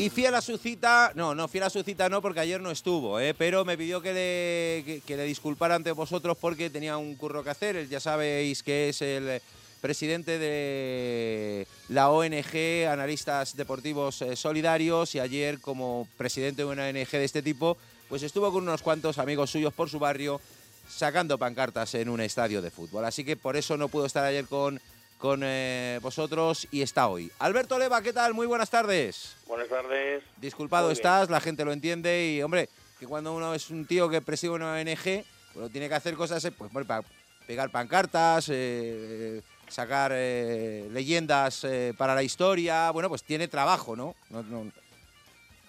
Y fiel a su cita, no, no, fiel a su cita no, porque ayer no estuvo, ¿eh? pero me pidió que le, que, que le disculpara ante vosotros porque tenía un curro que hacer. Ya sabéis que es el presidente de la ONG Analistas Deportivos eh, Solidarios y ayer como presidente de una ONG de este tipo, pues estuvo con unos cuantos amigos suyos por su barrio sacando pancartas en un estadio de fútbol. Así que por eso no pudo estar ayer con con eh, vosotros y está hoy. Alberto Leva, ¿qué tal? Muy buenas tardes. Buenas tardes. Disculpado Muy bien. estás, la gente lo entiende y, hombre, que cuando uno es un tío que preside una ONG, pues tiene que hacer cosas, eh, pues, para pegar pancartas, eh, sacar eh, leyendas eh, para la historia, bueno, pues tiene trabajo, ¿no? No- no-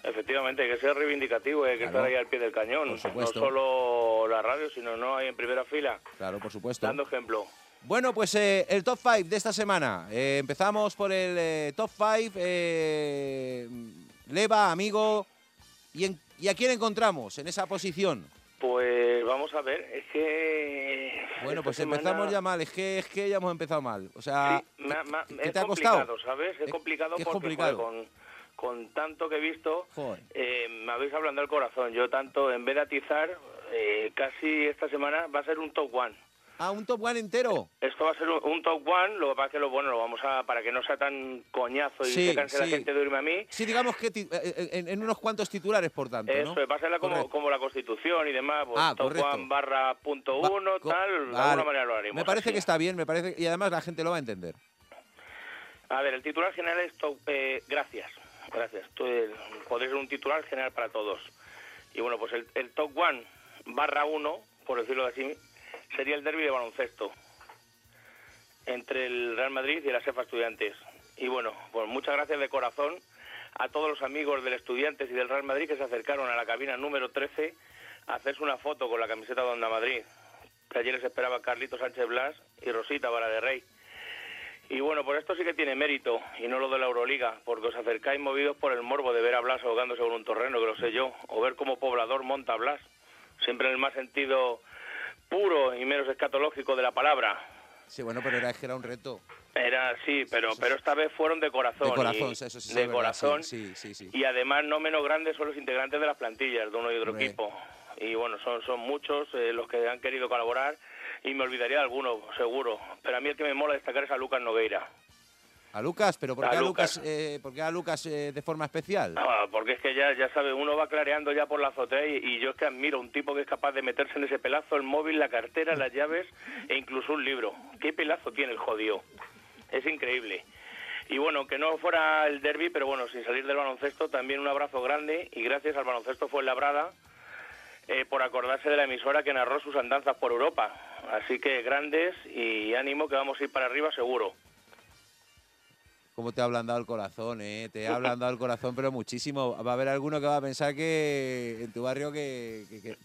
Efectivamente, hay que ser reivindicativo, hay que Claro. estar ahí al pie del cañón. Por No solo la radio, sino no ahí en primera fila, claro, por supuesto. dando ejemplo. Bueno, pues eh, el top 5 de esta semana. Eh, empezamos por el eh, top 5. Leva, amigo. ¿Y, en- ¿Y a quién encontramos en esa posición? Pues vamos a ver, es que... Bueno, pues semana- empezamos ya mal. Es que, es que ya hemos empezado mal. O sea, Sí, me me ¿qué es te ha costado? complicado, ¿sabes? Es Eh, complicado ¿qué es porque complicado? joder, con, con tanto que he visto, eh, me habéis hablando del corazón. Yo tanto, en vez de atizar, eh, casi esta semana va a ser un top one. Ah, un top one entero. Esto va a ser un, un top one, lo que pasa es que lo bueno lo vamos a, para que no sea tan coñazo y Sí, se canse la gente de oírme a mí, Sí, digamos que ti- eh, en, en unos cuantos titulares, por tanto, Eso, ¿no? va a ser como, como la Constitución y demás, pues Ah, top correcto. one barra punto Va- uno, tal, de alguna manera lo haremos. Me parece así. que está bien, me parece y además la gente lo va a entender. A ver, el titular general es top, eh, gracias, gracias. Es- podría ser un titular general para todos. Y bueno, pues el, el top one barra uno, por decirlo así, sería el derby de baloncesto entre el Real Madrid y la SEFA Estudiantes. Y bueno, pues muchas gracias de corazón a todos los amigos del Estudiantes y del Real Madrid que se acercaron a la cabina número 13 a hacerse una foto con la camiseta de Onda Madrid. Ayer les esperaba Carlito Sánchez Blas y Rosita Vara de Rey. Y bueno, pues esto sí que tiene mérito, y no lo de la Euroliga, porque os acercáis movidos por el morbo de ver a Blas ahogándose sobre un terreno, que lo sé yo, o ver cómo poblador monta a Blas, siempre en el más sentido puro y menos escatológico de la palabra. Sí, bueno, pero era, era un reto. Era, sí, pero, pero esta vez fueron de corazón. De corazón, y- eso sí, sí, de es verdad, corazón. sí, sí, sí, sí. Y además no menos grandes son los integrantes de las plantillas de uno y otro Hombre. equipo. Y bueno, son, son muchos eh, los que han querido colaborar y me olvidaría de alguno, seguro. Pero a mí el que me mola destacar es a Lucas Nogueira. A Lucas, pero ¿por A qué a Lucas. Lucas, eh, por qué a Lucas eh, de forma especial? Ah, porque es que ya, ya sabe, uno va clareando ya por la azotea y, y yo es que admiro un tipo que es capaz de meterse en ese pelazo el móvil, la cartera, las llaves e incluso un libro. ¿Qué pelazo tiene el jodido? Es increíble. Y bueno, que no fuera el derby, pero bueno, sin salir del baloncesto, también un abrazo grande y gracias al baloncesto fue labrada eh, por acordarse de la emisora que narró sus andanzas por Europa. Así que grandes y ánimo que vamos a ir para arriba seguro. ¿Cómo te ha ablandado el corazón, eh? Te ha ablandado el corazón, pero muchísimo. Va a haber alguno que va a pensar que en tu barrio que, que, que-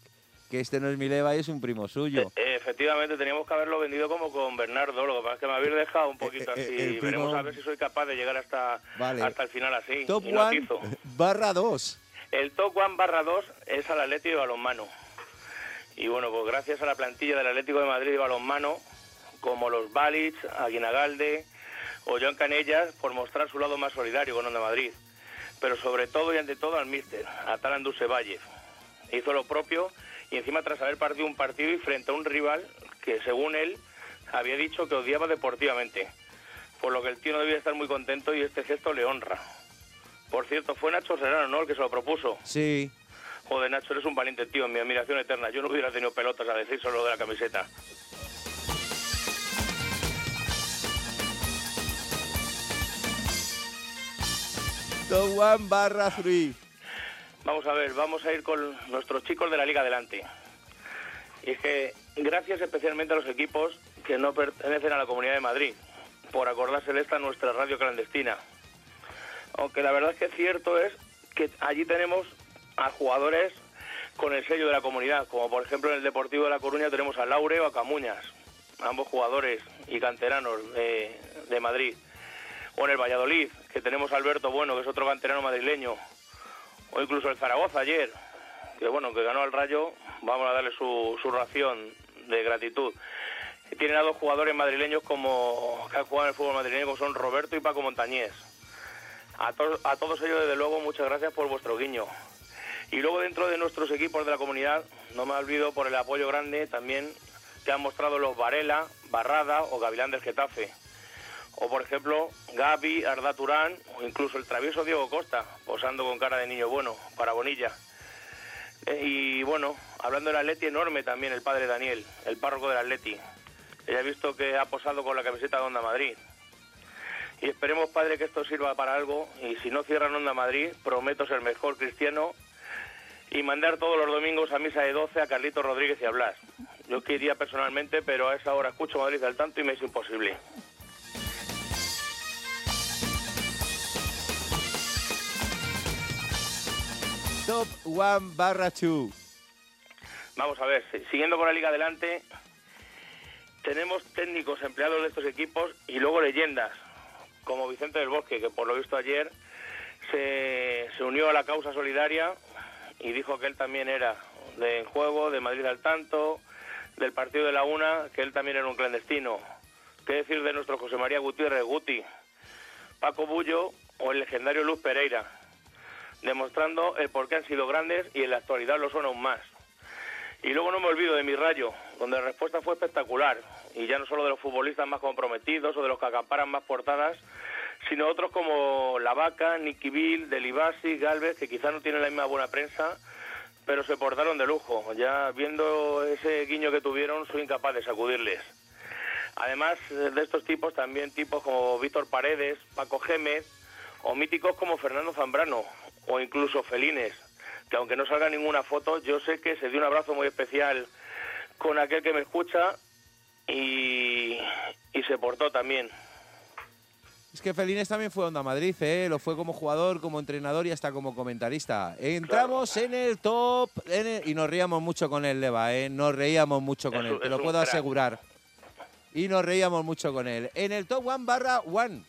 que este no es mi leva y es un primo suyo. Eh, efectivamente, teníamos que haberlo vendido como con Bernardo, lo que pasa es que me habéis dejado un poquito Eh, eh, así. primo- Veremos a ver si soy capaz de llegar hasta, Vale. hasta el final así. Top y no one atizo. barra 2. El top one barra 2 es al Atlético de Balonmano. Y bueno, pues gracias a la plantilla del Atlético de Madrid de Balonmano, como los Balic, Aguinagalde o Joan Canellas, por mostrar su lado más solidario con Onda Madrid. Pero sobre todo y ante todo al míster, a Talan Dusevalle. Hizo lo propio y encima tras haber partido un partido y frente a un rival que según él había dicho que odiaba deportivamente. Por lo que el tío no debía estar muy contento y este gesto le honra. Por cierto, fue Nacho Serrano, ¿no? El que se lo propuso. Sí. Joder, Nacho, eres un valiente tío, mi admiración eterna. Yo no hubiera tenido pelotas a decir solo de la camiseta. Top barra 3. Vamos a ver, vamos a ir con nuestros chicos de la Liga Adelante. Y es que gracias especialmente a los equipos que no pertenecen a la Comunidad de Madrid, por acordarse de esta nuestra radio clandestina. Aunque la verdad es que cierto es que allí tenemos a jugadores con el sello de la comunidad, como por ejemplo en el Deportivo de La Coruña tenemos a Laure o a Camuñas, ambos jugadores y canteranos de Madrid. O en el Valladolid, que tenemos a Alberto Bueno, que es otro canterano madrileño. O incluso el Zaragoza ayer, que bueno, que ganó al Rayo, vamos a darle su, ración de gratitud. Tienen a dos jugadores madrileños como que han jugado en el fútbol madrileño, como son Roberto y Paco Montañés. A, a todos ellos, desde luego, muchas gracias por vuestro guiño. Y luego dentro de nuestros equipos de la comunidad, no me olvido por el apoyo grande también que han mostrado los Varela, Barrada o Gavilán del Getafe. O por ejemplo, Gaby, Arda Turán o incluso el travieso Diego Costa, posando con cara de niño bueno para Bonilla. Eh, y bueno, hablando del Atleti enorme también el padre Daniel, el párroco del Atleti. Ya he visto que ha posado con la camiseta de Onda Madrid. Y esperemos, padre, que esto sirva para algo. Y si no cierran Onda Madrid, prometo ser mejor cristiano y mandar todos los domingos a misa de 12 a Carlito Rodríguez y a Blas. Yo quería personalmente, pero a esa hora escucho Madrid al tanto y me es imposible. Top one barra 2. Vamos a ver, siguiendo con la liga adelante, tenemos técnicos empleados de estos equipos y luego leyendas, como Vicente del Bosque, que por lo visto ayer se, unió a la causa solidaria y dijo que él también era de juego, de Madrid al tanto, del partido de la UNA, que él también era un clandestino. ¿Qué decir de nuestro José María Gutiérrez Guti, Paco Bullo o el legendario Luz Pereira? Demostrando el por qué han sido grandes y en la actualidad lo son aún más. Y luego no me olvido de mi rayo, donde la respuesta fue espectacular. Y ya no solo de los futbolistas más comprometidos o de los que acamparan más portadas, sino otros como La Vaca, Nicky Bill, Delibasi, Galvez, que quizás no tienen la misma buena prensa, pero se portaron de lujo. Ya viendo ese guiño que tuvieron, soy incapaz de sacudirles. Además de estos tipos, también tipos como Víctor Paredes, Paco Gémez, o míticos como Fernando Zambrano, o incluso Felines, que aunque no salga ninguna foto, yo sé que se dio un abrazo muy especial con aquel que me escucha y, y se portó también. Es que Felines también fue Onda Madrid, ¿eh? lo fue como jugador, como entrenador y hasta como comentarista. Entramos en el top y nos reíamos mucho con él, Leva, ¿eh? nos reíamos mucho con él, te lo puedo asegurar. Y nos reíamos mucho con él. En el top one barra one.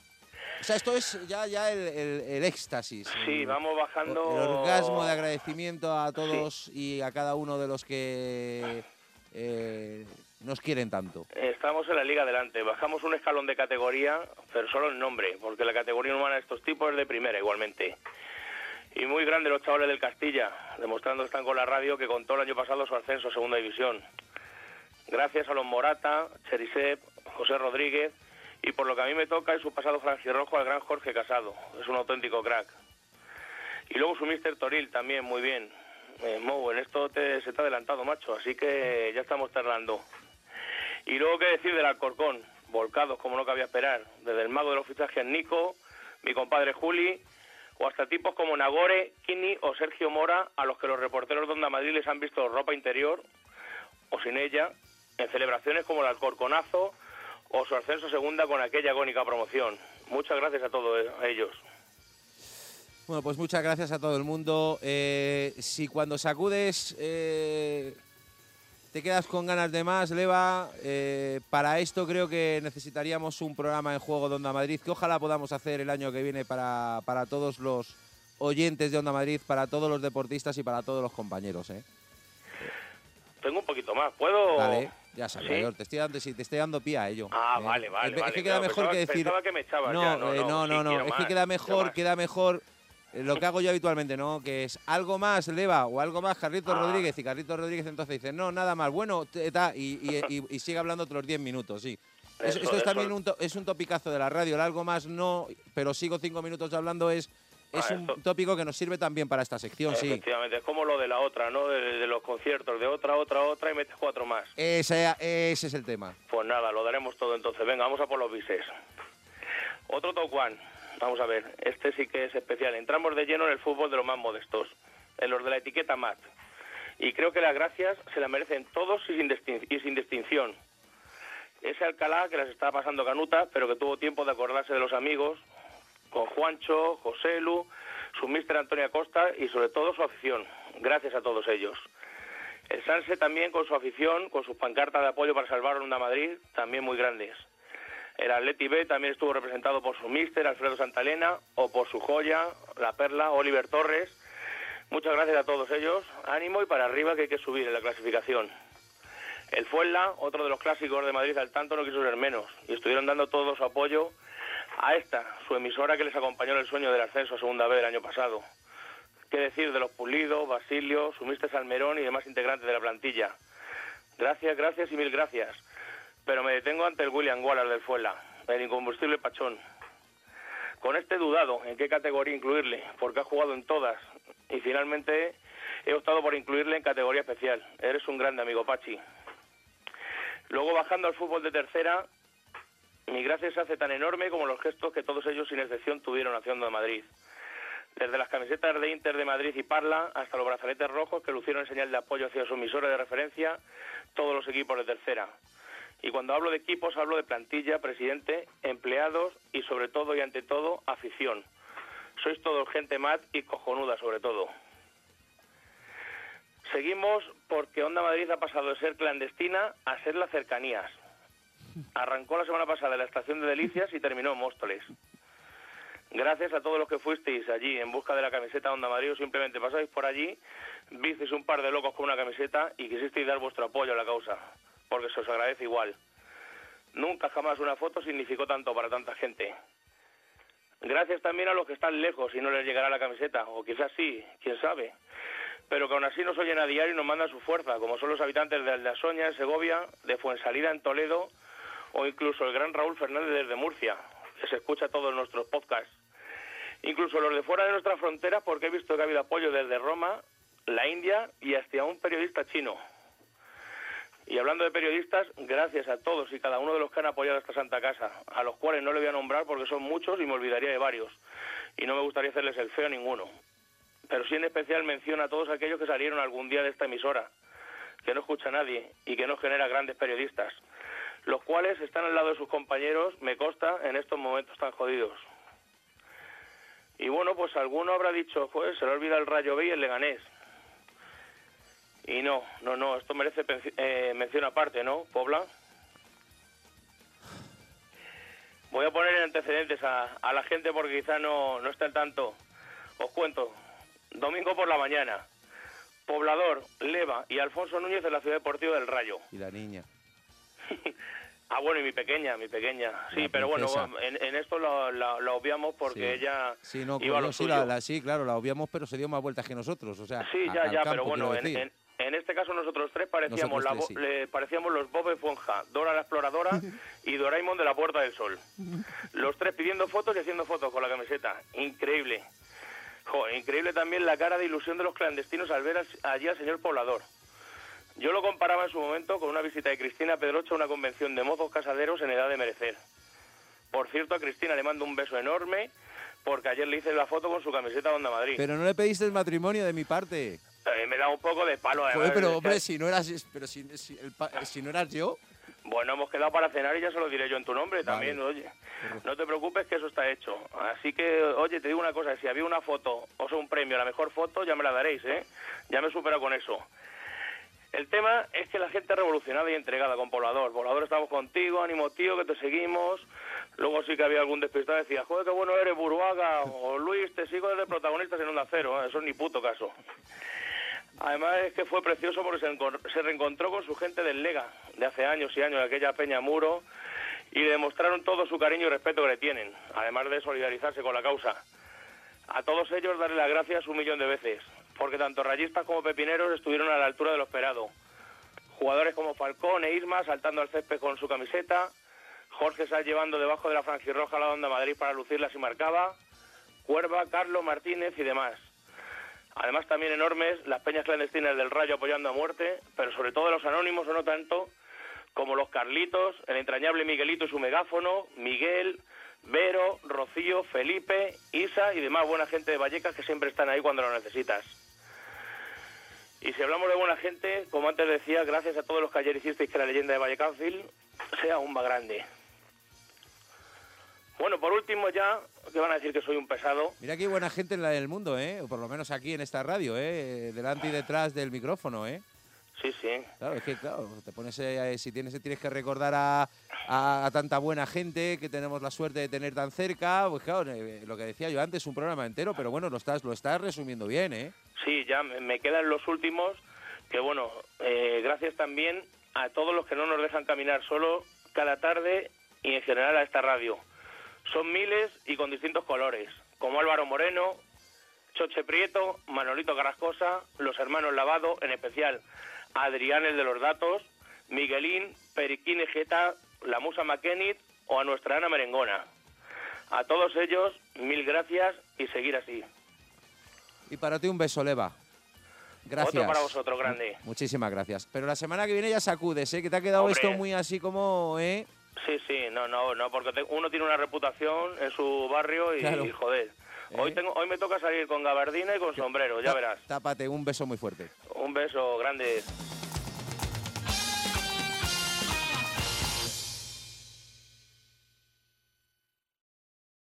O sea, esto es ya, ya el, éxtasis. Sí, vamos bajando. El orgasmo de agradecimiento a todos y a cada uno de los que eh, nos quieren tanto? Estamos en la liga adelante. Bajamos un escalón de categoría, pero solo el nombre, porque la categoría humana de estos tipos es de primera igualmente. Y muy grande los chavales del Castilla, demostrando están con la radio que contó el año pasado su ascenso a Segunda División. Gracias a los Morata, Cherisep, José Rodríguez y por lo que a mí me toca es su pasado franjirrojo al gran Jorge Casado. Es un auténtico crack. Y luego su Mister Toril también, muy bien. Eh, en esto te, se te ha adelantado, macho, así que ya estamos tardando. Y luego, ¿qué decir del Alcorcón? Volcados, como no cabía esperar. Desde el mago de los fichajes Nico, mi compadre Juli, o hasta tipos como Nagore, Kini o Sergio Mora, a los que los reporteros de Onda Madrid les han visto ropa interior, o sin ella, en celebraciones como el Alcorconazo o su ascenso segunda con aquella agónica promoción. Muchas gracias a todos ellos. Bueno, pues muchas gracias a todo el mundo. Eh, si cuando sacudes eh, te quedas con ganas de más, Leva. Eh, para esto creo que necesitaríamos un programa en juego de Onda Madrid, que ojalá podamos hacer el año que viene para, para todos los oyentes de Onda Madrid, para todos los deportistas y para todos los compañeros. ¿eh? Tengo un poquito más, ¿puedo...? Vale, ya sabes, te estoy dando, te estoy dando pie a ello. Ah, vale, vale. Es, que queda mejor que decir... Que me no, no, no, no, es que queda mejor, queda mejor eh, lo que hago yo habitualmente, ¿no? Que es algo más Leva o algo más Carlitos ah. Rodríguez y Carlitos Rodríguez entonces dice, no, nada más, bueno, y, sigue hablando otros 10 minutos, sí. esto es también un, es un topicazo de la radio, el algo más no, pero sigo cinco minutos hablando es... Es ah, un tópico que nos sirve también para esta sección, sí. Efectivamente, es como lo de la otra, ¿no? De, los conciertos, de otra, otra, otra y metes cuatro más. Ese, ese es el tema. Pues nada, lo daremos todo entonces. Venga, vamos a por los bises. Otro top one. Vamos a ver, este sí que es especial. Entramos de lleno en el fútbol de los más modestos, en los de la etiqueta MAT. Y creo que las gracias se las merecen todos y sin, distinción. Ese Alcalá que las está pasando canuta, pero que tuvo tiempo de acordarse de los amigos, con Juancho, José Lu, su mister Antonio Costa y sobre todo su afición. Gracias a todos ellos. El Sanse también con su afición, con sus pancartas de apoyo para salvar a Onda Madrid, también muy grandes. El Atleti B también estuvo representado por su míster, Alfredo Santalena, o por su joya, la perla, Oliver Torres. Muchas gracias a todos ellos. Ánimo y para arriba que hay que subir en la clasificación. El Fuenla, otro de los clásicos de Madrid al tanto, no quiso ser menos y estuvieron dando todo su apoyo a esta, su emisora que les acompañó en el sueño del ascenso a segunda vez el año pasado. ¿Qué decir de los Pulido, Basilio, Sumiste Salmerón y demás integrantes de la plantilla? Gracias, gracias y mil gracias. Pero me detengo ante el William Wallace del Fuela, el incombustible Pachón. Con este dudado en qué categoría incluirle, porque ha jugado en todas. Y finalmente he optado por incluirle en categoría especial. Eres un grande amigo, Pachi. Luego bajando al fútbol de tercera, mi gracia se hace tan enorme como los gestos que todos ellos sin excepción tuvieron haciendo de Madrid. Desde las camisetas de Inter de Madrid y Parla hasta los brazaletes rojos que lucieron en señal de apoyo hacia su emisora de referencia, todos los equipos de tercera. Y cuando hablo de equipos hablo de plantilla, presidente, empleados y sobre todo y ante todo afición. Sois todos gente mat y cojonuda sobre todo. Seguimos porque Onda Madrid ha pasado de ser clandestina a ser la cercanías. Arrancó la semana pasada en la estación de Delicias y terminó en Móstoles. Gracias a todos los que fuisteis allí en busca de la camiseta Onda Madrid simplemente pasáis por allí, visteis un par de locos con una camiseta y quisisteis dar vuestro apoyo a la causa, porque se os agradece igual. Nunca jamás una foto significó tanto para tanta gente. Gracias también a los que están lejos y no les llegará la camiseta, o quizás sí, quién sabe pero que aún así nos oyen a diario y nos mandan su fuerza, como son los habitantes de Aldasoña, en Segovia, de Fuensalida, en Toledo, o incluso el gran Raúl Fernández desde Murcia, que se escucha todos nuestros podcasts. Incluso los de fuera de nuestra frontera, porque he visto que ha habido apoyo desde Roma, la India y hasta un periodista chino. Y hablando de periodistas, gracias a todos y cada uno de los que han apoyado esta Santa Casa, a los cuales no le voy a nombrar porque son muchos y me olvidaría de varios. Y no me gustaría hacerles el feo a ninguno pero sí en especial menciona a todos aquellos que salieron algún día de esta emisora, que no escucha a nadie y que no genera grandes periodistas, los cuales están al lado de sus compañeros, me consta, en estos momentos tan jodidos. Y bueno, pues alguno habrá dicho, pues se le olvida el Rayo B y el Leganés. Y no, no, no, esto merece eh, mención aparte, ¿no, Pobla? Voy a poner en antecedentes a, a la gente porque quizá no, no está al tanto. Os cuento, Domingo por la mañana. Poblador, Leva y Alfonso Núñez de la Ciudad Deportiva del Rayo. Y la niña. ah, bueno, y mi pequeña, mi pequeña. Sí, pero bueno, en, esto lo, obviamos porque ella sí, no, iba sí, la, sí, claro, la obviamos, pero se dio más vueltas que nosotros, o sea, Sí, ya, ya, pero bueno, en, en, este caso nosotros tres parecíamos, parecíamos los Bob Esponja, Dora la Exploradora y Doraemon de la Puerta del Sol. Los tres pidiendo fotos y haciendo fotos con la camiseta. Increíble increíble también la cara de ilusión de los clandestinos al ver allí al señor poblador. Yo lo comparaba en su momento con una visita de Cristina Pedrocho a una convención de mozos casaderos en edad de merecer. Por cierto, a Cristina le mando un beso enorme porque ayer le hice la foto con su camiseta de Onda Madrid. Pero no le pediste el matrimonio de mi parte. Eh, me da un poco de palo. Además, pero hombre, si no eras, pero si, si no eras yo. Bueno, hemos quedado para cenar y ya se lo diré yo en tu nombre también, oye. No te preocupes que eso está hecho. Así que, oye, te digo una cosa, si había una foto, o sea, un premio, la mejor foto, ya me la daréis, ¿eh? Ya me supera con eso. El tema es que la gente revolucionada y entregada con Poblador. Poblador, estamos contigo, ánimo tío, que te seguimos. Luego sí que había algún despistado decía, joder, qué bueno eres, Buruaga, o Luis, te sigo desde protagonistas en Onda Cero. ¿eh? Eso es ni puto caso. Además es que fue precioso porque se, reencontró con su gente del Lega, de hace años y años, de aquella Peña Muro, y le demostraron todo su cariño y respeto que le tienen, además de solidarizarse con la causa. A todos ellos darle las gracias un millón de veces, porque tanto rayistas como pepineros estuvieron a la altura de lo esperado. Jugadores como Falcón e Isma saltando al césped con su camiseta, Jorge Sá llevando debajo de la franjirroja la onda Madrid para lucirla si marcaba, Cuerva, Carlos Martínez y demás. Además también enormes las peñas clandestinas del Rayo apoyando a muerte, pero sobre todo los anónimos o no tanto, como los Carlitos, el entrañable Miguelito y su megáfono, Miguel, Vero, Rocío, Felipe, Isa y demás buena gente de Vallecas que siempre están ahí cuando lo necesitas. Y si hablamos de buena gente, como antes decía, gracias a todos los que ayer hicisteis que la leyenda de Vallecasville sea aún más grande. Bueno, por último ya, que van a decir que soy un pesado. Mira qué buena gente en la del mundo, ¿eh? O por lo menos aquí en esta radio, ¿eh? Delante y detrás del micrófono, ¿eh? Sí, sí. Claro, es que, claro, te pones, eh, si tienes, tienes que recordar a, a, tanta buena gente que tenemos la suerte de tener tan cerca, pues claro, eh, lo que decía yo antes, un programa entero, pero bueno, lo estás, lo estás resumiendo bien, ¿eh? Sí, ya me quedan los últimos, que bueno, eh, gracias también a todos los que no nos dejan caminar solo cada tarde y en general a esta radio Son miles y con distintos colores, como Álvaro Moreno, Choche Prieto, Manolito Carrascosa, los hermanos Lavado, en especial Adrián el de los datos, Miguelín, Periquín Ejeta, la Musa McKennitt o a nuestra Ana Merengona. A todos ellos, mil gracias y seguir así. Y para ti un beso, Leva. Gracias. Otro para vosotros, grande. Muchísimas gracias. Pero la semana que viene ya sacudes, ¿eh? Que te ha quedado Hombre. esto muy así como, ¿eh? Sí, sí, no, no, no, porque te- uno tiene una reputación en su barrio y, Claro. joder. Hoy, ¿Eh? tengo, hoy me toca salir con gabardina y con sombrero, ya verás. Tápate, un beso muy fuerte. Un beso grande.